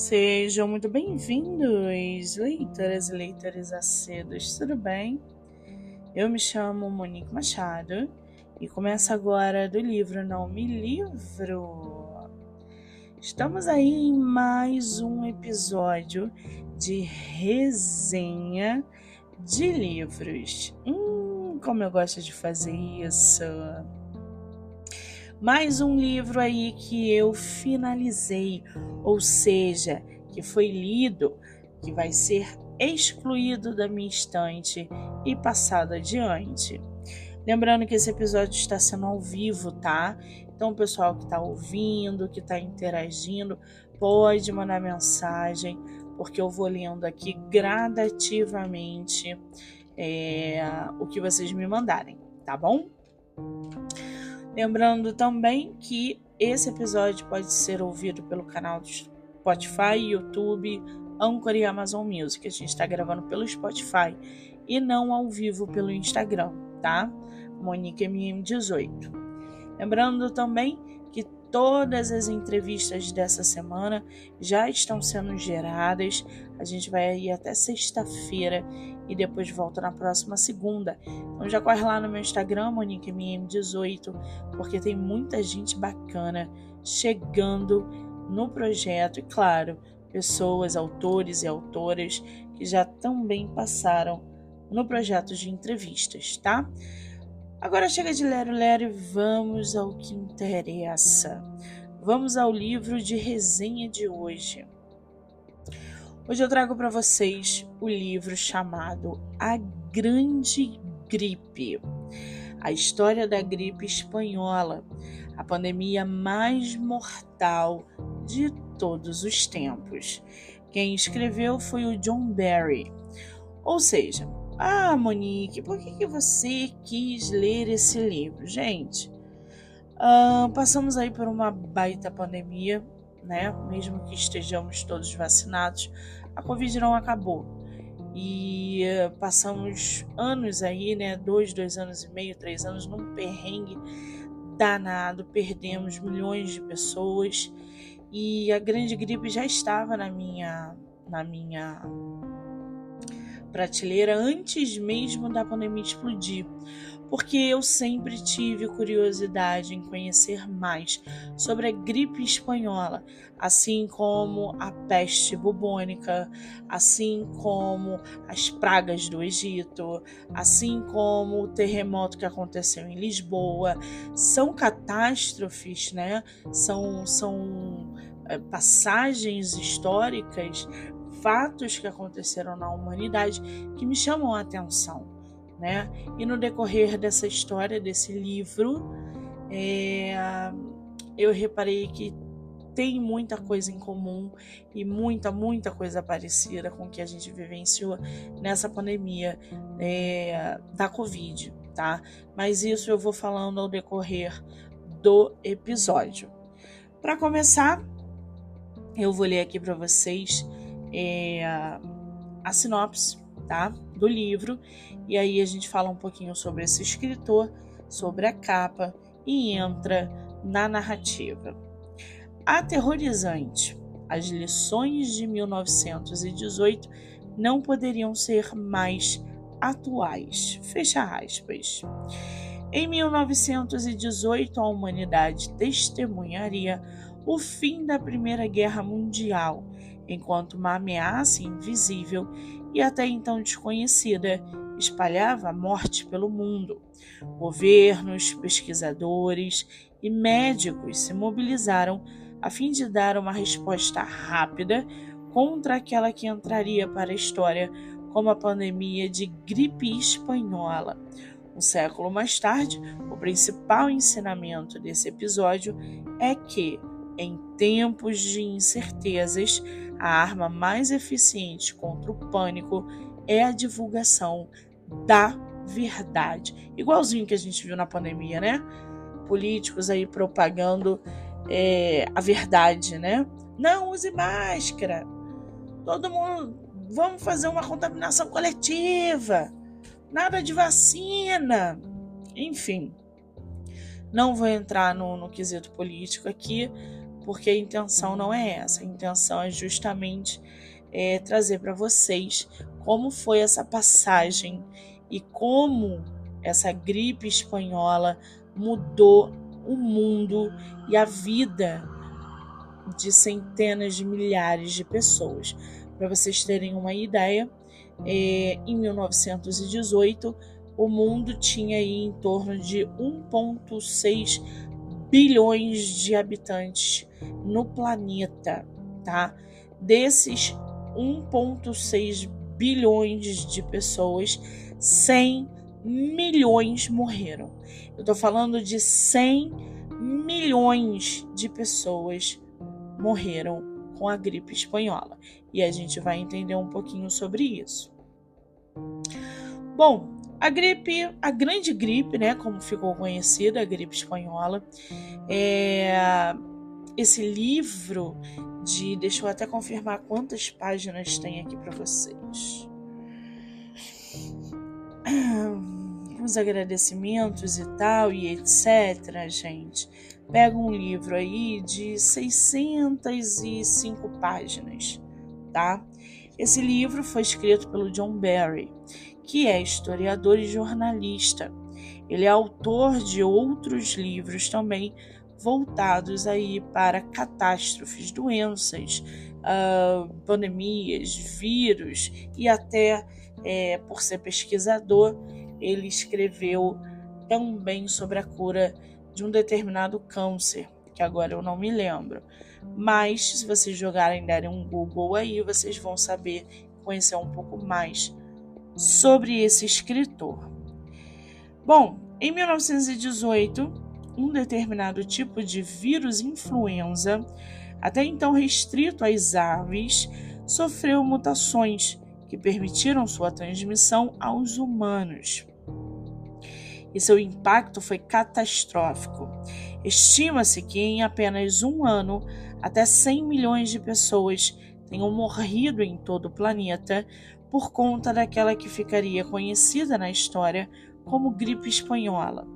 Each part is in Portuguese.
Sejam muito bem-vindos, leitoras e leitores acedos, tudo bem? Eu me chamo Monique Machado e começo agora do livro Não Me Livro. Estamos aí em mais um episódio de resenha de livros. Hum, como eu gosto de fazer isso! Mais um livro aí que eu finalizei, ou seja, que foi lido, que vai ser excluído da minha estante e passado adiante. Lembrando que esse episódio está sendo ao vivo, tá? Então, o pessoal que está ouvindo, que está interagindo, pode mandar mensagem, porque eu vou lendo aqui gradativamente é, o que vocês me mandarem, tá bom? Lembrando também que esse episódio pode ser ouvido pelo canal do Spotify, YouTube, Anchor e Amazon Music. A gente está gravando pelo Spotify e não ao vivo pelo Instagram, tá? Monique MM18. Lembrando também que todas as entrevistas dessa semana já estão sendo geradas. A gente vai ir até sexta-feira e depois volta na próxima segunda. Então já corre lá no meu Instagram, MoniqueMM18, porque tem muita gente bacana chegando no projeto e, claro, pessoas, autores e autoras que já também passaram no projeto de entrevistas, tá? Agora chega de lero lero e vamos ao que interessa. Vamos ao livro de resenha de hoje. Hoje eu trago para vocês o livro chamado A Grande Gripe. A história da gripe espanhola, a pandemia mais mortal de todos os tempos. Quem escreveu foi o John Barry. Ou seja, ah, Monique, por que, que você quis ler esse livro? Gente, uh, passamos aí por uma baita pandemia, né? Mesmo que estejamos todos vacinados, a Covid não acabou. E uh, passamos anos aí, né? Dois, dois anos e meio, três anos num perrengue danado, perdemos milhões de pessoas e a grande gripe já estava na minha na minha prateleira antes mesmo da pandemia explodir porque eu sempre tive curiosidade em conhecer mais sobre a gripe espanhola, assim como a peste bubônica, assim como as pragas do Egito, assim como o terremoto que aconteceu em Lisboa. São catástrofes, né? São, são é, passagens históricas, fatos que aconteceram na humanidade que me chamam a atenção né? E no decorrer dessa história, desse livro, é, eu reparei que tem muita coisa em comum e muita, muita coisa parecida com o que a gente vivenciou nessa pandemia é, da Covid, tá? Mas isso eu vou falando ao decorrer do episódio. Para começar, eu vou ler aqui para vocês é, a sinopse, tá? Do livro e aí a gente fala um pouquinho sobre esse escritor, sobre a capa e entra na narrativa. Aterrorizante. As lições de 1918 não poderiam ser mais atuais. Fecha aspas. Em 1918, a humanidade testemunharia o fim da Primeira Guerra Mundial, enquanto uma ameaça invisível e até então desconhecida espalhava a morte pelo mundo. Governos, pesquisadores e médicos se mobilizaram a fim de dar uma resposta rápida contra aquela que entraria para a história como a pandemia de gripe espanhola. Um século mais tarde, o principal ensinamento desse episódio é que, em tempos de incertezas, a arma mais eficiente contra o pânico é a divulgação da verdade. Igualzinho que a gente viu na pandemia, né? Políticos aí propagando é, a verdade, né? Não use máscara. Todo mundo. Vamos fazer uma contaminação coletiva. Nada de vacina. Enfim. Não vou entrar no, no quesito político aqui, porque a intenção não é essa. A intenção é justamente é, trazer para vocês como foi essa passagem e como essa gripe espanhola mudou o mundo e a vida de centenas de milhares de pessoas. Para vocês terem uma ideia, é, em 1918 o mundo tinha aí em torno de 1,6 bilhões de habitantes no planeta, tá? Desses 1,6 bilhões de pessoas, 100 milhões morreram. Eu tô falando de 100 milhões de pessoas morreram com a gripe espanhola. E a gente vai entender um pouquinho sobre isso. Bom, a gripe, a grande gripe, né, como ficou conhecida, a gripe espanhola, é esse livro de, deixa eu até confirmar quantas páginas tem aqui para vocês. Os agradecimentos e tal e etc, gente. Pega um livro aí de 605 páginas, tá? Esse livro foi escrito pelo John Barry que é historiador e jornalista. Ele é autor de outros livros também voltados aí para catástrofes, doenças, uh, pandemias, vírus e até é, por ser pesquisador, ele escreveu também sobre a cura de um determinado câncer, que agora eu não me lembro. Mas se vocês jogarem derem um Google aí, vocês vão saber conhecer um pouco mais sobre esse escritor. Bom, em 1918, um determinado tipo de vírus influenza, até então restrito às aves, sofreu mutações que permitiram sua transmissão aos humanos. E seu impacto foi catastrófico. Estima-se que em apenas um ano, até 100 milhões de pessoas tenham morrido em todo o planeta por conta daquela que ficaria conhecida na história como gripe espanhola.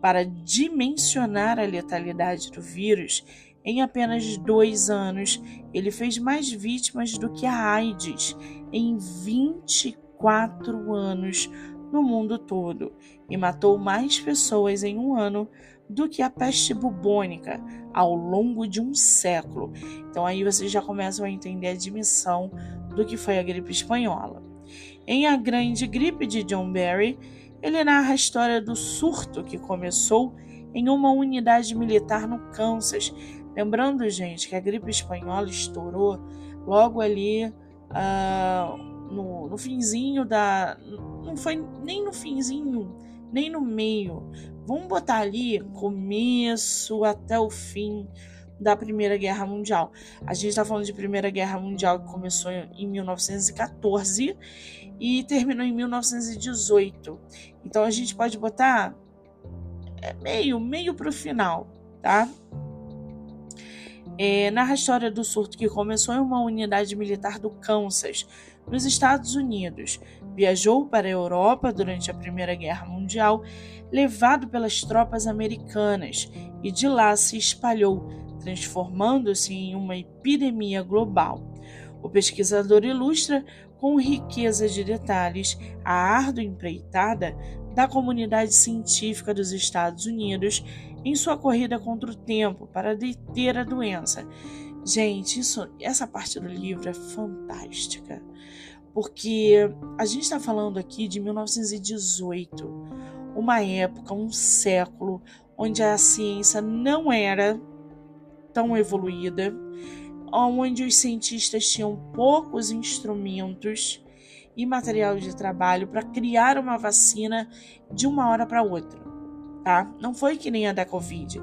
Para dimensionar a letalidade do vírus, em apenas dois anos, ele fez mais vítimas do que a AIDS em 24 anos no mundo todo e matou mais pessoas em um ano do que a peste bubônica ao longo de um século. Então aí vocês já começam a entender a dimensão do que foi a gripe espanhola. Em A Grande Gripe de John Barry, ele narra a história do surto que começou em uma unidade militar no Kansas. Lembrando, gente, que a gripe espanhola estourou logo ali uh, no, no finzinho da. Não foi nem no finzinho, nem no meio. Vamos botar ali começo até o fim da Primeira Guerra Mundial. A gente está falando de Primeira Guerra Mundial que começou em 1914 e terminou em 1918. Então a gente pode botar é, meio, meio para o final, tá? É, narra a história do surto que começou em uma unidade militar do Kansas, nos Estados Unidos. Viajou para a Europa durante a Primeira Guerra Mundial, levado pelas tropas americanas, e de lá se espalhou transformando-se em uma epidemia global. O pesquisador ilustra com riqueza de detalhes a árdua empreitada da comunidade científica dos Estados Unidos em sua corrida contra o tempo para deter a doença. Gente, isso, essa parte do livro é fantástica, porque a gente está falando aqui de 1918, uma época, um século, onde a ciência não era tão evoluída, onde os cientistas tinham poucos instrumentos e material de trabalho para criar uma vacina de uma hora para outra. Tá? Não foi que nem a da Covid.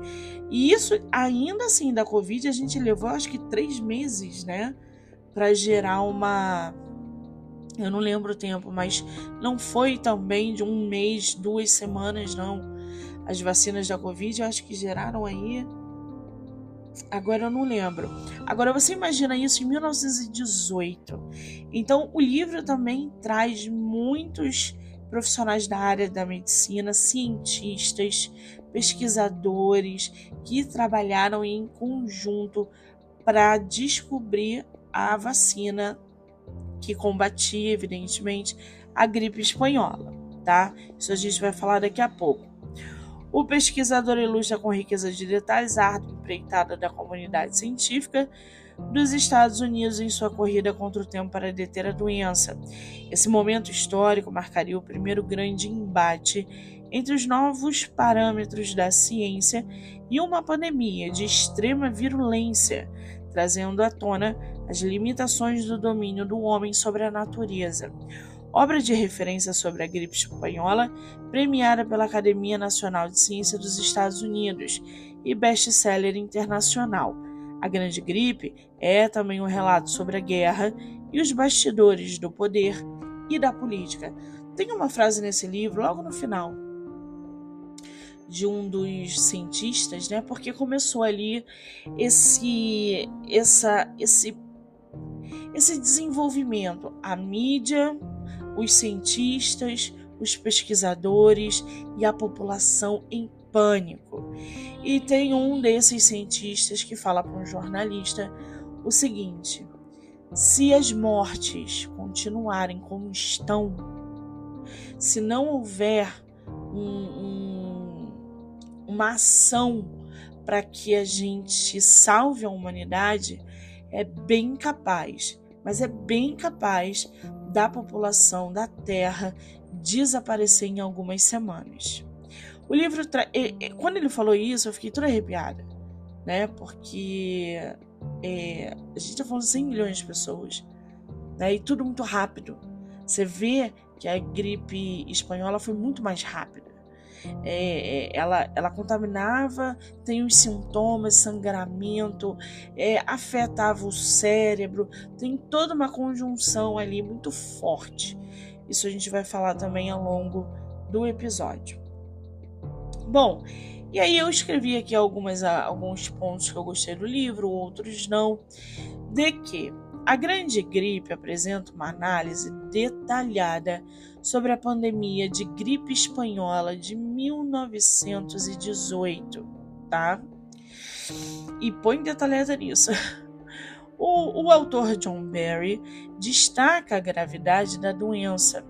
E isso, ainda assim, da Covid, a gente levou acho que três meses, né? Para gerar uma. Eu não lembro o tempo, mas não foi também de um mês, duas semanas, não. As vacinas da Covid, eu acho que geraram aí Agora eu não lembro. Agora você imagina isso em 1918. Então o livro também traz muitos profissionais da área da medicina, cientistas, pesquisadores que trabalharam em conjunto para descobrir a vacina que combatia, evidentemente, a gripe espanhola, tá? Isso a gente vai falar daqui a pouco. O pesquisador ilustra com riqueza de detalhes a ardua empreitada da comunidade científica dos Estados Unidos em sua corrida contra o tempo para deter a doença. Esse momento histórico marcaria o primeiro grande embate entre os novos parâmetros da ciência e uma pandemia de extrema virulência, trazendo à tona as limitações do domínio do homem sobre a natureza. Obra de referência sobre a gripe espanhola, premiada pela Academia Nacional de Ciência dos Estados Unidos e best-seller internacional. A Grande Gripe é também um relato sobre a guerra e os bastidores do poder e da política. Tem uma frase nesse livro, logo no final, de um dos cientistas, né? Porque começou ali esse essa esse esse desenvolvimento, a mídia, os cientistas, os pesquisadores e a população em pânico. E tem um desses cientistas que fala para um jornalista o seguinte: se as mortes continuarem como estão, se não houver um, um uma ação para que a gente salve a humanidade, é bem capaz, mas é bem capaz da população da Terra desaparecer em algumas semanas. O livro, tra... quando ele falou isso, eu fiquei toda arrepiada, né? Porque é... a gente está falando de 100 milhões de pessoas, né? E tudo muito rápido. Você vê que a gripe espanhola foi muito mais rápida. É, é, ela, ela contaminava, tem os sintomas, sangramento, é, afetava o cérebro, tem toda uma conjunção ali muito forte. Isso a gente vai falar também ao longo do episódio. Bom, e aí eu escrevi aqui algumas, alguns pontos que eu gostei do livro, outros não, de que a grande gripe apresenta uma análise detalhada sobre a pandemia de gripe espanhola de 1918, tá? E põe detalhada nisso. O, o, autor John Barry destaca a gravidade da doença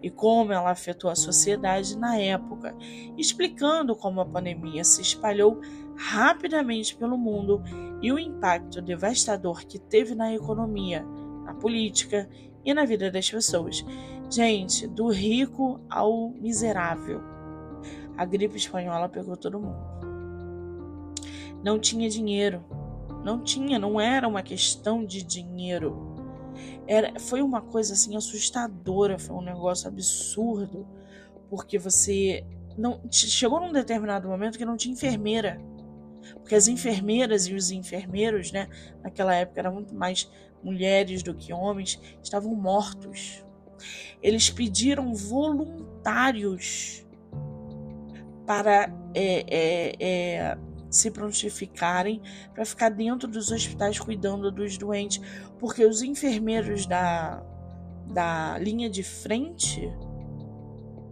e como ela afetou a sociedade na época, explicando como a pandemia se espalhou rapidamente pelo mundo e o impacto devastador que teve na economia, na política e na vida das pessoas. Gente, do rico ao miserável. A gripe espanhola pegou todo mundo. Não tinha dinheiro. Não tinha, não era uma questão de dinheiro. Era, foi uma coisa assim assustadora, foi um negócio absurdo, porque você não chegou num determinado momento que não tinha enfermeira. Porque as enfermeiras e os enfermeiros, né, naquela época eram muito mais mulheres do que homens, estavam mortos. Eles pediram voluntários para é, é, é, se prontificarem para ficar dentro dos hospitais cuidando dos doentes, porque os enfermeiros da, da linha de frente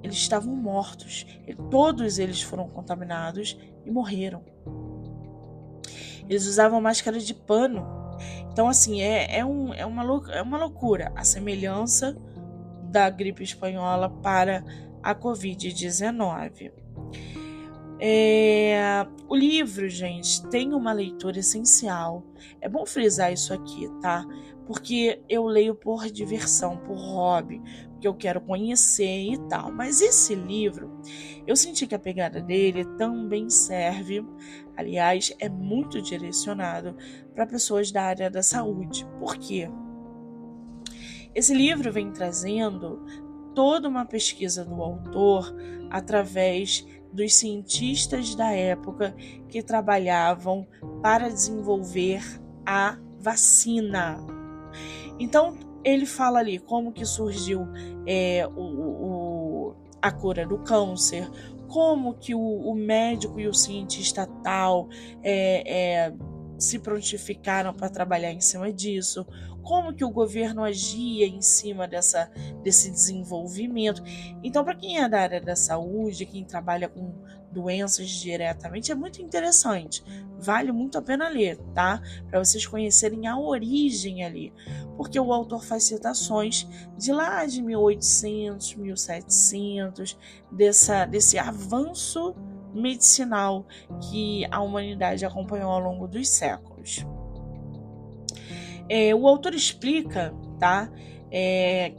eles estavam mortos. Todos eles foram contaminados e morreram. Eles usavam máscara de pano. Então, assim, é, é, um, é, uma, é uma loucura a semelhança da gripe espanhola para a Covid-19. É, o livro, gente, tem uma leitura essencial. É bom frisar isso aqui, tá? Porque eu leio por diversão, por hobby, porque eu quero conhecer e tal. Mas esse livro, eu senti que a pegada dele também serve, aliás, é muito direcionado para pessoas da área da saúde. Por quê? Esse livro vem trazendo toda uma pesquisa do autor através dos cientistas da época que trabalhavam para desenvolver a vacina. Então ele fala ali como que surgiu é, o, o, a cura do câncer, como que o, o médico e o cientista tal é, é, se prontificaram para trabalhar em cima disso, como que o governo agia em cima dessa, desse desenvolvimento. Então, para quem é da área da saúde, quem trabalha com doenças diretamente, é muito interessante. Vale muito a pena ler, tá? Para vocês conhecerem a origem ali. Porque o autor faz citações de lá de 1800, 1700, dessa, desse avanço medicinal que a humanidade acompanhou ao longo dos séculos. É, o autor explica, tá? É,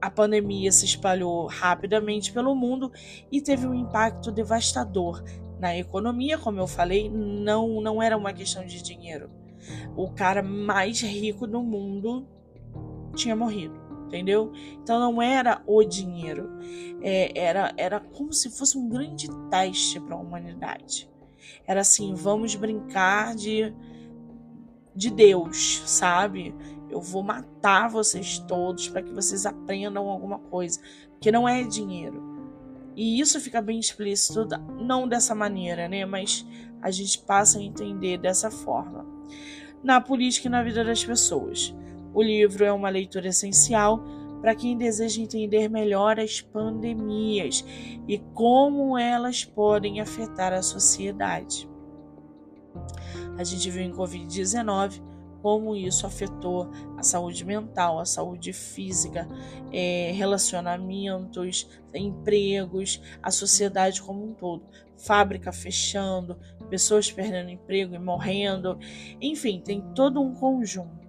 a pandemia se espalhou rapidamente pelo mundo e teve um impacto devastador na economia, como eu falei, não não era uma questão de dinheiro. O cara mais rico do mundo tinha morrido entendeu? Então não era o dinheiro, é, era, era como se fosse um grande teste para a humanidade. Era assim, vamos brincar de, de Deus, sabe? Eu vou matar vocês todos para que vocês aprendam alguma coisa, porque não é dinheiro. E isso fica bem explícito, não dessa maneira, né? Mas a gente passa a entender dessa forma. Na política e na vida das pessoas. O livro é uma leitura essencial para quem deseja entender melhor as pandemias e como elas podem afetar a sociedade. A gente viu em Covid-19 como isso afetou a saúde mental, a saúde física, é, relacionamentos, empregos, a sociedade como um todo. Fábrica fechando, pessoas perdendo emprego e morrendo, enfim, tem todo um conjunto.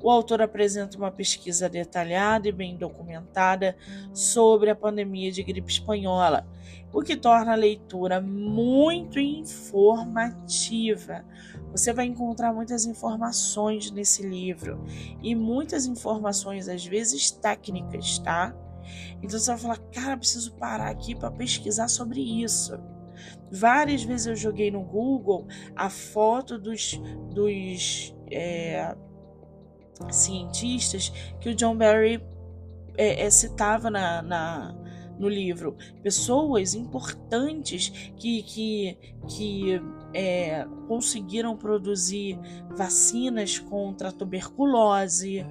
O autor apresenta uma pesquisa detalhada e bem documentada sobre a pandemia de gripe espanhola, o que torna a leitura muito informativa. Você vai encontrar muitas informações nesse livro e muitas informações, às vezes técnicas, tá? Então você vai falar, cara, preciso parar aqui para pesquisar sobre isso. Várias vezes eu joguei no Google a foto dos, dos é, cientistas que o John Barry é, é, citava na, na, no livro. Pessoas importantes que, que, que é, conseguiram produzir vacinas contra a tuberculose,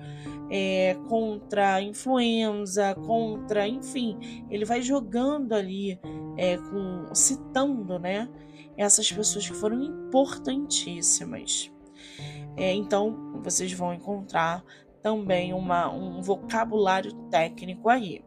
é, contra a influenza, contra, enfim, ele vai jogando ali, é, com, citando, né, essas pessoas que foram importantíssimas. É, então, vocês vão encontrar também uma, um vocabulário técnico aí.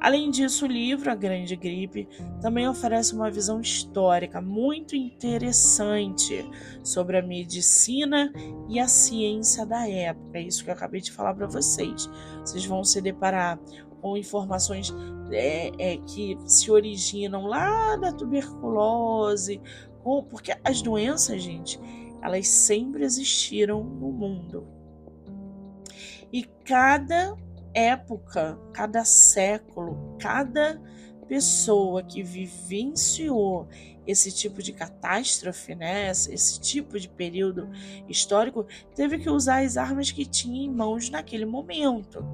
Além disso, o livro A Grande Gripe também oferece uma visão histórica muito interessante sobre a medicina e a ciência da época. É isso que eu acabei de falar para vocês. Vocês vão se deparar com informações é, é, que se originam lá da tuberculose, porque as doenças, gente, elas sempre existiram no mundo. E cada época, cada século, cada pessoa que vivenciou esse tipo de catástrofe, né, esse tipo de período histórico, teve que usar as armas que tinha em mãos naquele momento.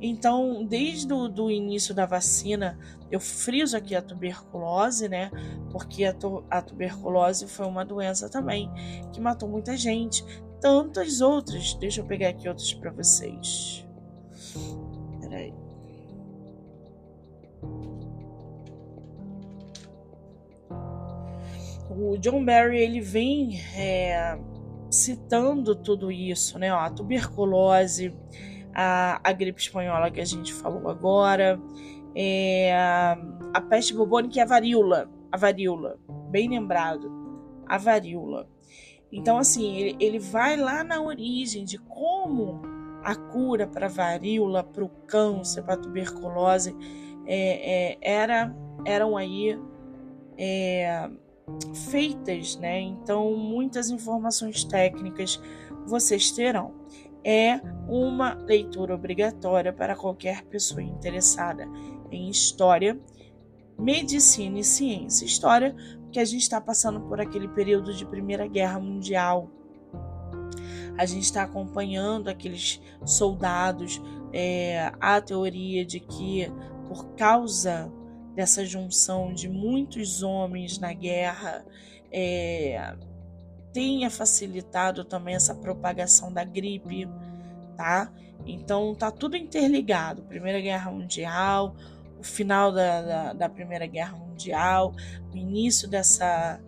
Então, desde o do início da vacina, eu friso aqui a tuberculose, né? Porque a, tu a tuberculose foi uma doença também que matou muita gente. Tantas outras. Deixa eu pegar aqui outros para vocês. Peraí. O John Barry ele vem é, citando tudo isso, né? Ó, a tuberculose, a, a gripe espanhola que a gente falou agora, é, a peste bubônica e a varíola. A varíola, bem lembrado, a varíola. Então, assim, ele, ele vai lá na origem de como a cura para varíola, para o câncer, para a tuberculose, é, é, era, eram aí é, feitas, né? Então, muitas informações técnicas vocês terão é uma leitura obrigatória para qualquer pessoa interessada em história, medicina e ciência. História, porque a gente está passando por aquele período de Primeira Guerra Mundial. A gente está acompanhando aqueles soldados, é, a teoria de que por causa dessa junção de muitos homens na guerra, é, tenha facilitado também essa propagação da gripe, tá? Então tá tudo interligado. Primeira Guerra Mundial, o final da, da, da Primeira Guerra Mundial, o início dessa,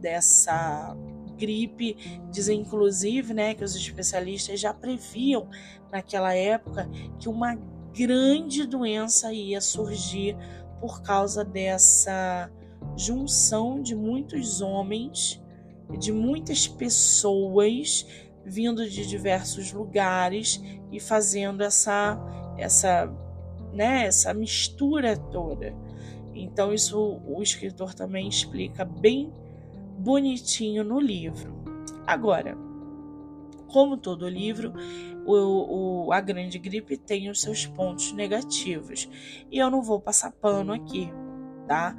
dessa gripe. Dizem, inclusive, né, que os especialistas já previam naquela época que uma grande doença ia surgir por causa dessa junção de muitos homens, de muitas pessoas vindo de diversos lugares e fazendo essa essa né, essa mistura toda. Então isso o escritor também explica bem bonitinho no livro. Agora, como todo livro, o, o, a grande gripe tem os seus pontos negativos. E eu não vou passar pano aqui, tá?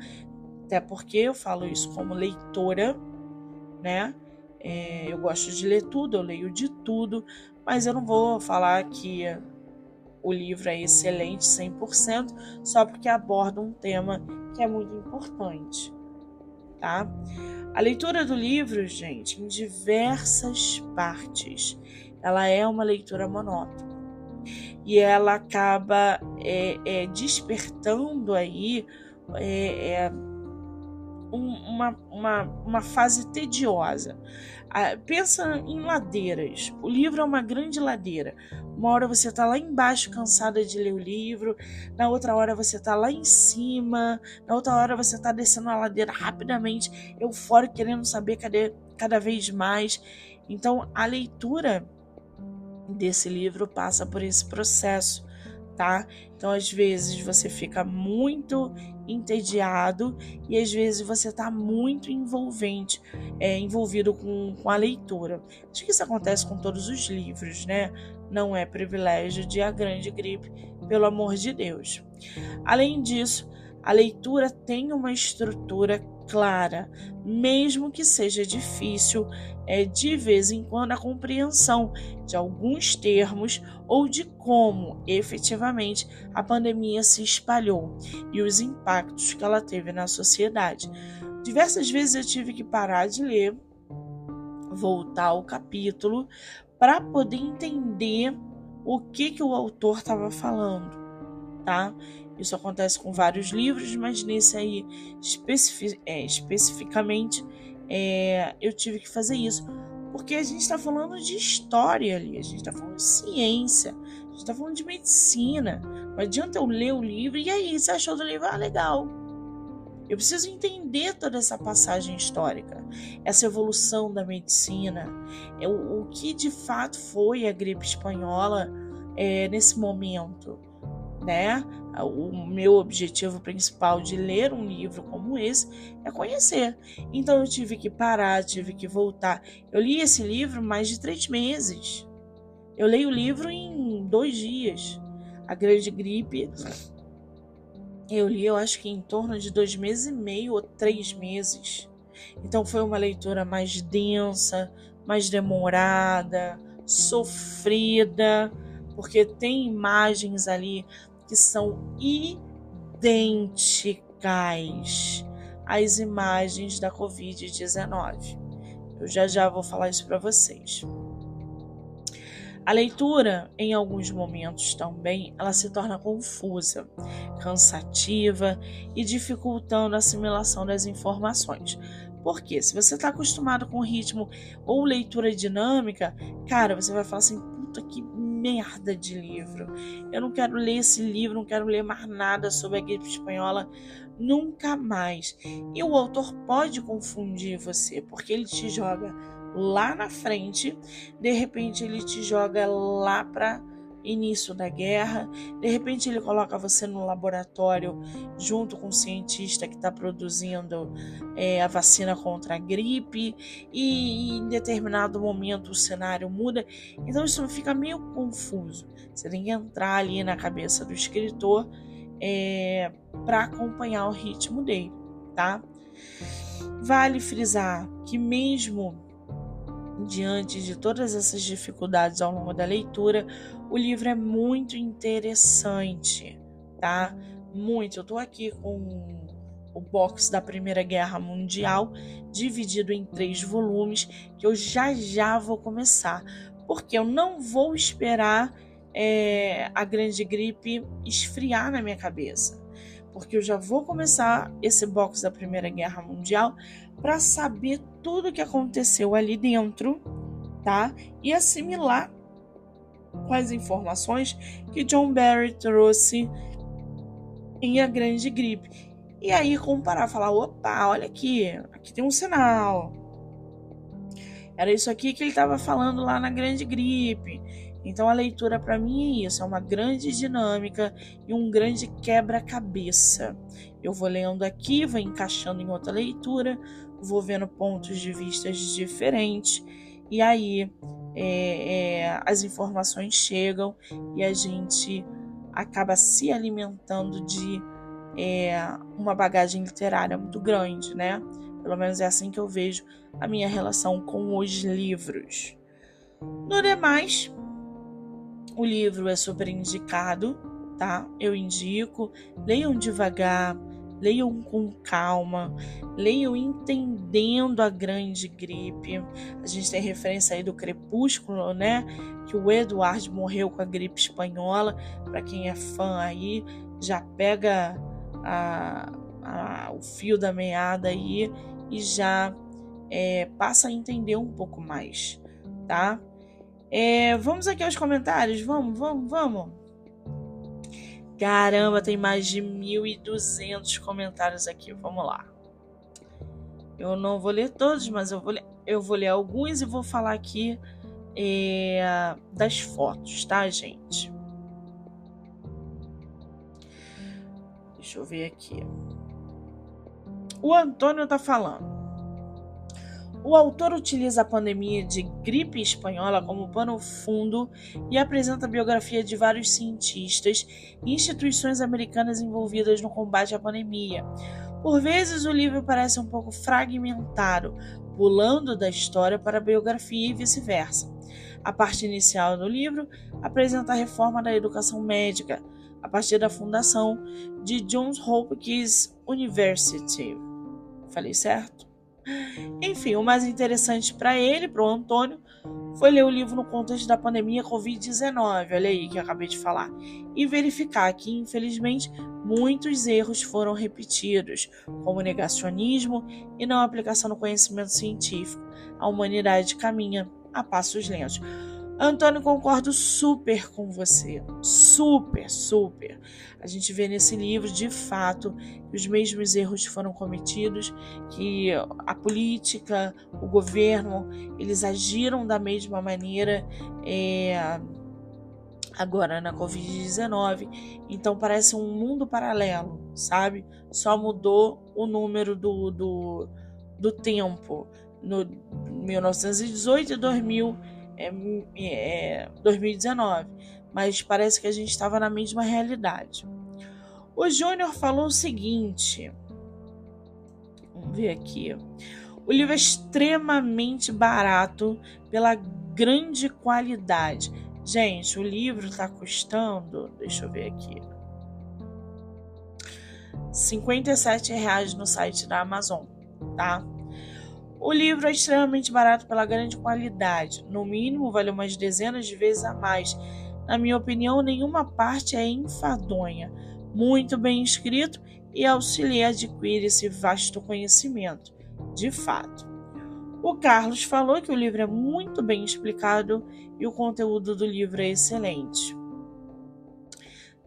Até porque eu falo isso como leitora, né? É, eu gosto de ler tudo, eu leio de tudo, mas eu não vou falar que o livro é excelente 100% só porque aborda um tema que é muito importante, tá? A leitura do livro, gente, em diversas partes, ela é uma leitura monótona e ela acaba é, é, despertando aí é, é uma, uma, uma fase tediosa. Ah, pensa em ladeiras. O livro é uma grande ladeira. Uma hora você está lá embaixo cansada de ler o livro, na outra hora você está lá em cima, na outra hora você está descendo a ladeira rapidamente, eufórico, querendo saber cada, cada vez mais. Então, a leitura desse livro passa por esse processo tá? Então, às vezes você fica muito entediado e às vezes você está muito envolvente, é, envolvido com, com a leitura. Acho que isso acontece com todos os livros, né? Não é privilégio de A Grande Gripe, pelo amor de Deus. Além disso, a leitura tem uma estrutura clara, mesmo que seja difícil é, de vez em quando a compreensão de alguns termos ou de como efetivamente a pandemia se espalhou e os impactos que ela teve na sociedade. Diversas vezes eu tive que parar de ler, voltar ao capítulo para poder entender o que que o autor estava falando, tá? Isso acontece com vários livros, mas nesse aí é, especificamente é, eu tive que fazer isso. Porque a gente está falando de história ali, a gente está falando de ciência, a gente está falando de medicina. Não adianta eu ler o livro e aí, você achou do livro? Ah, legal. Eu preciso entender toda essa passagem histórica, essa evolução da medicina, é o, o que de fato foi a gripe espanhola é, nesse momento né? O meu objetivo principal de ler um livro como esse é conhecer. Então eu tive que parar, tive que voltar. Eu li esse livro mais de três meses. Eu leio o livro em dois dias. A Grande Gripe. Eu li, eu acho que em torno de dois meses e meio ou três meses. Então foi uma leitura mais densa, mais demorada, sofrida, porque tem imagens ali que são idênticas às imagens da Covid-19. Eu já já vou falar isso para vocês. A leitura, em alguns momentos também, ela se torna confusa, cansativa e dificultando a assimilação das informações. Porque se você está acostumado com ritmo ou leitura dinâmica, cara, você vai falar assim, puta que merda de livro. Eu não quero ler esse livro, não quero ler mais nada sobre a gripe espanhola, nunca mais. E o autor pode confundir você, porque ele te joga lá na frente, de repente ele te joga lá para início da guerra. De repente, ele coloca você no laboratório junto com o cientista que está produzindo é, a vacina contra a gripe, e em determinado momento o cenário muda. Então, isso fica meio confuso. Você tem que entrar ali na cabeça do escritor é, para acompanhar o ritmo dele, tá? Vale frisar que, mesmo diante de todas essas dificuldades ao longo da leitura, o livro é muito interessante, tá? Muito. Eu tô aqui com o box da Primeira Guerra Mundial, dividido em três volumes, que eu já já vou começar, porque eu não vou esperar é, a grande gripe esfriar na minha cabeça, porque eu já vou começar esse box da Primeira Guerra Mundial para saber tudo o que aconteceu ali dentro, tá? E assimilar com as informações que John Barry trouxe em A Grande Gripe. E aí comparar, falar, opa, olha aqui, aqui tem um sinal. Era isso aqui que ele estava falando lá na Grande Gripe. Então a leitura para mim é isso, é uma grande dinâmica e um grande quebra-cabeça. Eu vou lendo aqui, vou encaixando em outra leitura, vou vendo pontos de vistas diferentes e aí é, é, as informações chegam e a gente acaba se alimentando de é, uma bagagem literária muito grande, né? Pelo menos é assim que eu vejo a minha relação com os livros. No demais, o livro é super indicado, tá? Eu indico, leiam devagar, leiam com calma, leiam entendendo a grande gripe. A gente tem referência aí do Crepúsculo, né? Que o Edward morreu com a gripe espanhola. Para quem é fã aí, já pega a, a, o fio da meada aí e já é, passa a entender um pouco mais, tá? É, vamos aqui aos comentários, vamos, vamos, vamos. Caramba, tem mais de 1.200 comentários aqui, vamos lá. Eu não vou ler todos, mas eu vou ler, eu vou ler alguns e vou falar aqui é, das fotos, tá, gente? Deixa eu ver aqui. O Antônio tá falando. O autor utiliza a pandemia de gripe espanhola como pano fundo e apresenta a biografia de vários cientistas e instituições americanas envolvidas no combate à pandemia. Por vezes, o livro parece um pouco fragmentado, pulando da história para a biografia e vice-versa. A parte inicial do livro apresenta a reforma da educação médica, a partir da fundação de Johns Hopkins University. Falei certo? Enfim, o mais interessante para ele, para o Antônio, foi ler o livro no contexto da pandemia Covid-19, olha aí que eu acabei de falar, e verificar que, infelizmente, muitos erros foram repetidos, como negacionismo e não aplicação do conhecimento científico. A humanidade caminha a passos lentos. Antônio, concordo super com você. Super, super. A gente vê nesse livro, de fato, que os mesmos erros foram cometidos, que a política, o governo, eles agiram da mesma maneira. É, agora na Covid-19. Então parece um mundo paralelo, sabe? Só mudou o número do, do, do tempo. No 1918 e 2000 é, é 2019, mas parece que a gente estava na mesma realidade. O Júnior falou o seguinte: vamos ver aqui. O livro é extremamente barato pela grande qualidade. Gente, o livro está custando, deixa eu ver aqui, R$ reais no site da Amazon, tá? O livro é extremamente barato pela grande qualidade, no mínimo vale umas dezenas de vezes a mais. Na minha opinião, nenhuma parte é enfadonha, muito bem escrito e auxilia a adquirir esse vasto conhecimento. De fato. O Carlos falou que o livro é muito bem explicado e o conteúdo do livro é excelente.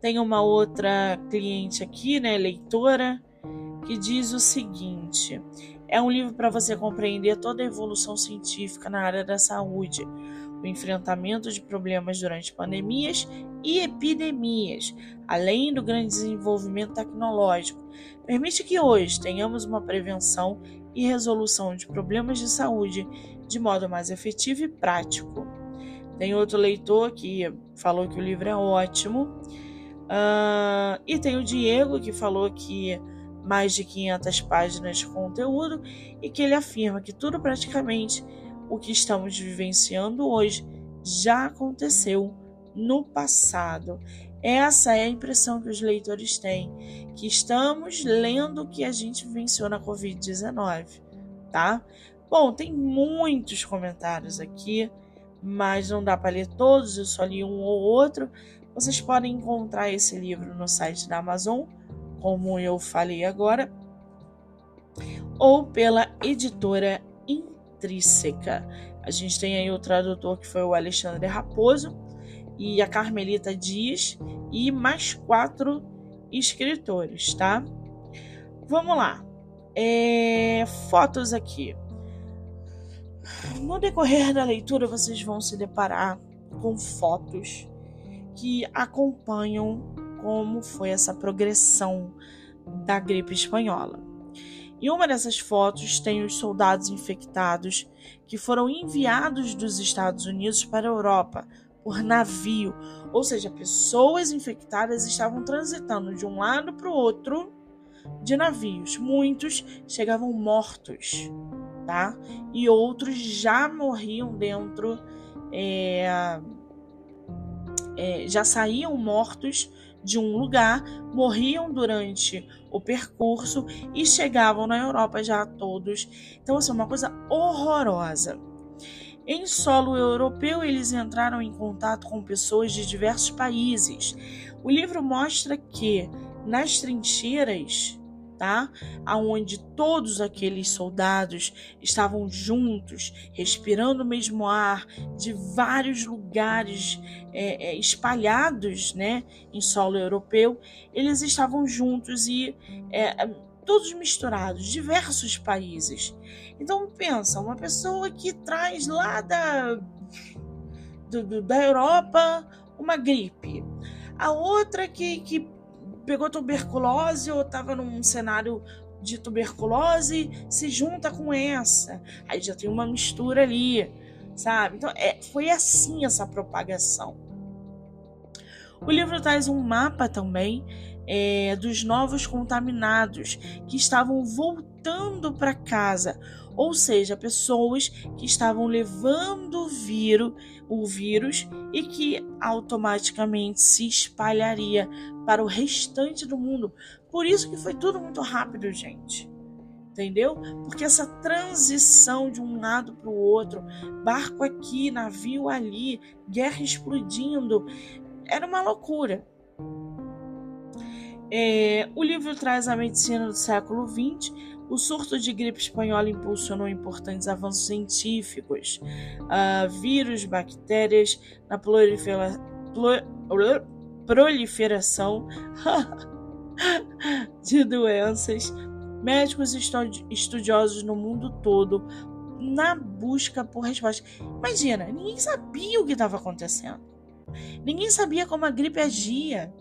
Tem uma outra cliente aqui, né, leitora, que diz o seguinte: é um livro para você compreender toda a evolução científica na área da saúde, o enfrentamento de problemas durante pandemias e epidemias, além do grande desenvolvimento tecnológico. Permite que hoje tenhamos uma prevenção e resolução de problemas de saúde de modo mais efetivo e prático. Tem outro leitor que falou que o livro é ótimo. Uh, e tem o Diego que falou que mais de 500 páginas de conteúdo e que ele afirma que tudo praticamente o que estamos vivenciando hoje já aconteceu no passado. Essa é a impressão que os leitores têm, que estamos lendo o que a gente venceu na Covid-19, tá? Bom, tem muitos comentários aqui, mas não dá para ler todos, eu só li um ou outro. Vocês podem encontrar esse livro no site da Amazon, como eu falei agora, ou pela editora Intrínseca. A gente tem aí o tradutor que foi o Alexandre Raposo e a Carmelita Dias e mais quatro escritores, tá? Vamos lá. É, fotos aqui. No decorrer da leitura, vocês vão se deparar com fotos que acompanham como foi essa progressão da gripe espanhola. Em uma dessas fotos tem os soldados infectados que foram enviados dos Estados Unidos para a Europa por navio, ou seja, pessoas infectadas estavam transitando de um lado para o outro de navios. Muitos chegavam mortos, tá? E outros já morriam dentro, é, é, já saíam mortos de um lugar, morriam durante o percurso e chegavam na Europa já todos. Então, assim, uma coisa horrorosa. Em solo europeu, eles entraram em contato com pessoas de diversos países. O livro mostra que nas trincheiras, tá? Aonde todos aqueles soldados estavam juntos, respirando o mesmo ar, de vários lugares é, é, espalhados, né, em solo europeu, eles estavam juntos e é, todos misturados, diversos países. Então pensa, uma pessoa que traz lá da, do, da Europa uma gripe, a outra que, que pegou tuberculose ou estava num cenário de tuberculose se junta com essa, aí já tem uma mistura ali, sabe? Então é, foi assim essa propagação. O livro traz um mapa também é, dos novos contaminados que estavam voltando para casa, ou seja, pessoas que estavam levando o vírus, o vírus e que automaticamente se espalharia para o restante do mundo. Por isso que foi tudo muito rápido, gente. Entendeu? Porque essa transição de um lado para o outro, barco aqui, navio ali, guerra explodindo, era uma loucura. É, o livro traz a medicina do século XX. O surto de gripe espanhola impulsionou importantes avanços científicos. Uh, vírus, bactérias, na prolifera, proliferação de doenças. Médicos estudiosos no mundo todo na busca por respostas. Imagina, ninguém sabia o que estava acontecendo. Ninguém sabia como a gripe agia.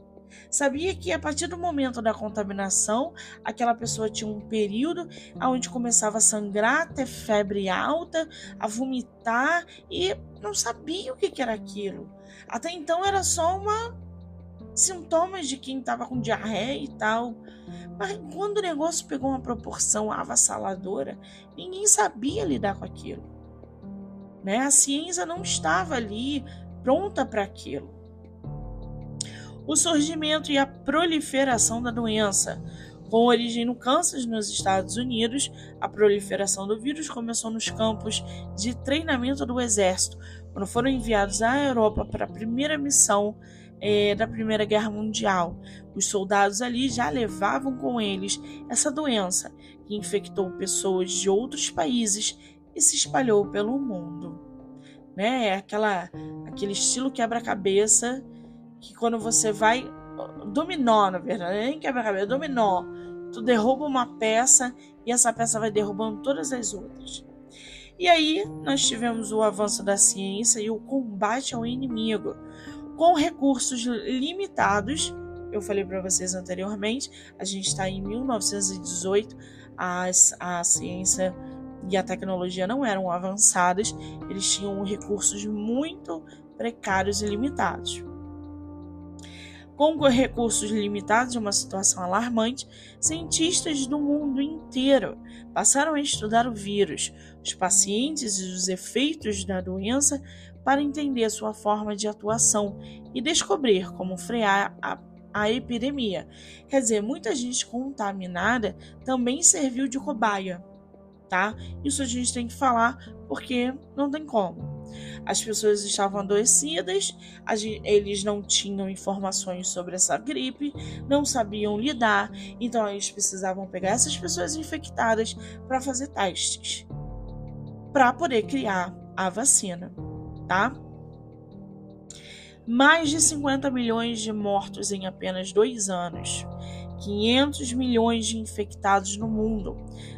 Sabia que a partir do momento da contaminação, aquela pessoa tinha um período onde começava a sangrar, ter febre alta, a vomitar e não sabia o que era aquilo. Até então era só uma sintomas de quem estava com diarreia e tal. Mas quando o negócio pegou uma proporção avassaladora, ninguém sabia lidar com aquilo. Né? A ciência não estava ali pronta para aquilo o surgimento e a proliferação da doença. Com origem no Kansas, nos Estados Unidos, a proliferação do vírus começou nos campos de treinamento do Exército, quando foram enviados à Europa para a primeira missão é, da Primeira Guerra Mundial. Os soldados ali já levavam com eles essa doença, que infectou pessoas de outros países e se espalhou pelo mundo. Né? É aquela, aquele estilo quebra-cabeça que quando você vai. Dominó, na verdade, nem quebra-cabeça, dominó. Tu derruba uma peça e essa peça vai derrubando todas as outras. E aí nós tivemos o avanço da ciência e o combate ao inimigo. Com recursos limitados, eu falei para vocês anteriormente, a gente está em 1918, a, a ciência e a tecnologia não eram avançadas, eles tinham recursos muito precários e limitados. Com recursos limitados e uma situação alarmante, cientistas do mundo inteiro passaram a estudar o vírus, os pacientes e os efeitos da doença para entender sua forma de atuação e descobrir como frear a, a epidemia. Quer dizer, muita gente contaminada também serviu de cobaia, tá? Isso a gente tem que falar porque não tem como. As pessoas estavam adoecidas, eles não tinham informações sobre essa gripe, não sabiam lidar, então eles precisavam pegar essas pessoas infectadas para fazer testes para poder criar a vacina, tá? Mais de 50 milhões de mortos em apenas dois anos. 500 milhões de infectados no mundo.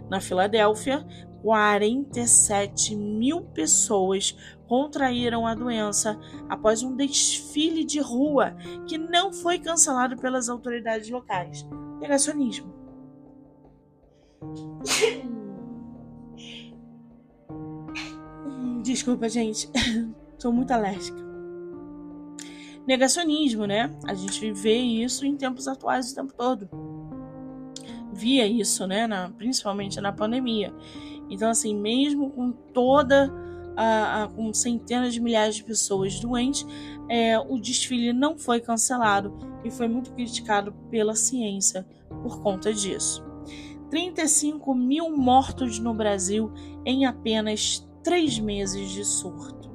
Na Filadélfia, 47 mil pessoas contraíram a doença após um desfile de rua que não foi cancelado pelas autoridades locais. Negacionismo. Desculpa, gente. Sou muito alérgica. Negacionismo, né? A gente vê isso em tempos atuais o tempo todo. Via isso, né? Na, principalmente na pandemia. Então, assim, mesmo com toda a, a, com centenas de milhares de pessoas doentes, é, o desfile não foi cancelado e foi muito criticado pela ciência por conta disso. 35 mil mortos no Brasil em apenas três meses de surto.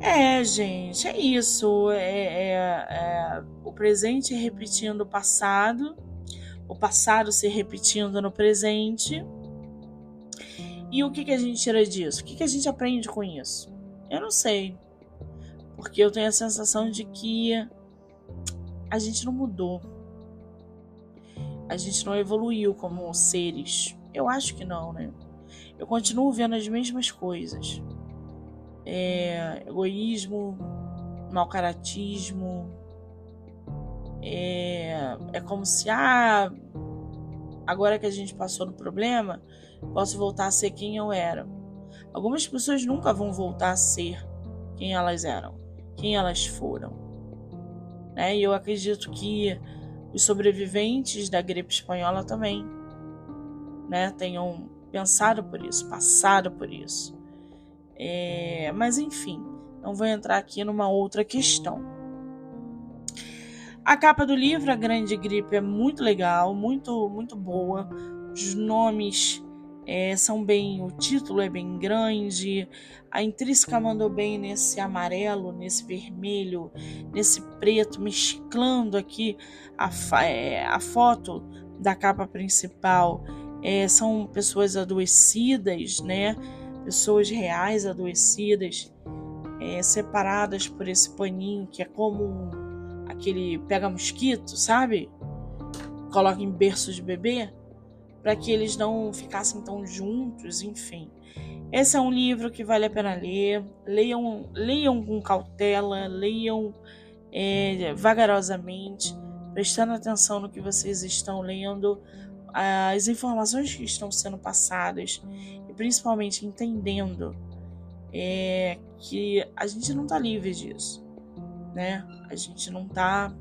É, gente, é isso. É, é, é, o presente repetindo o passado, o passado se repetindo no presente e o que, que a gente tira disso? O que, que a gente aprende com isso? Eu não sei. Porque eu tenho a sensação de que a gente não mudou. A gente não evoluiu como seres. Eu acho que não, né? Eu continuo vendo as mesmas coisas. É, egoísmo, mau caratismo. É, é como se, ah, agora que a gente passou no problema, posso voltar a ser quem eu era. Algumas pessoas nunca vão voltar a ser quem elas eram, quem elas foram. Né? E eu acredito que os sobreviventes da gripe espanhola também né, tenham pensado por isso, passado por isso. É, mas enfim, não vou entrar aqui numa outra questão. A capa do livro, A Grande Gripe, é muito legal, muito, muito boa. Os nomes é, são bem, o título é bem grande, a intrínseca mandou bem nesse amarelo, nesse vermelho, nesse preto, mesclando aqui a, é, a foto da capa principal. É, são pessoas adoecidas, né? Pessoas reais adoecidas, é, separadas por esse paninho que é como um, aquele pega mosquito, sabe? Coloca em berço de bebê para que eles não ficassem tão juntos, enfim. Esse é um livro que vale a pena ler. Leiam, leiam com cautela, leiam é, vagarosamente, prestando atenção no que vocês estão lendo, as informações que estão sendo passadas e principalmente entendendo é, que a gente não está livre disso, né? A gente não está,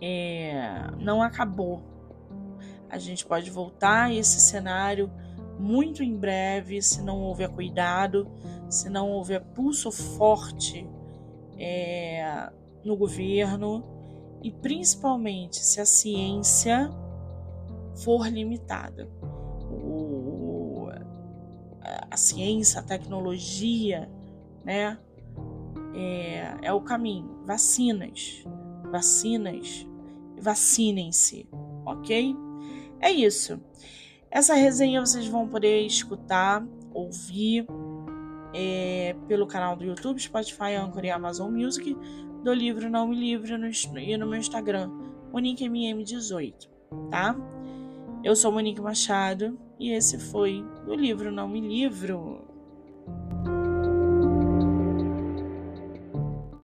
é, não acabou a gente pode voltar a esse cenário muito em breve, se não houver cuidado, se não houver pulso forte é, no governo e principalmente se a ciência for limitada. O, a ciência, a tecnologia, né, é, é o caminho. Vacinas, vacinas, vacinem-se, ok? É isso. Essa resenha vocês vão poder escutar, ouvir é, pelo canal do YouTube, Spotify, Anchor e Amazon Music, do livro Não Me Livre no, e no meu Instagram, MoniqueMM18, tá? Eu sou Monique Machado e esse foi o livro Não Me Livro.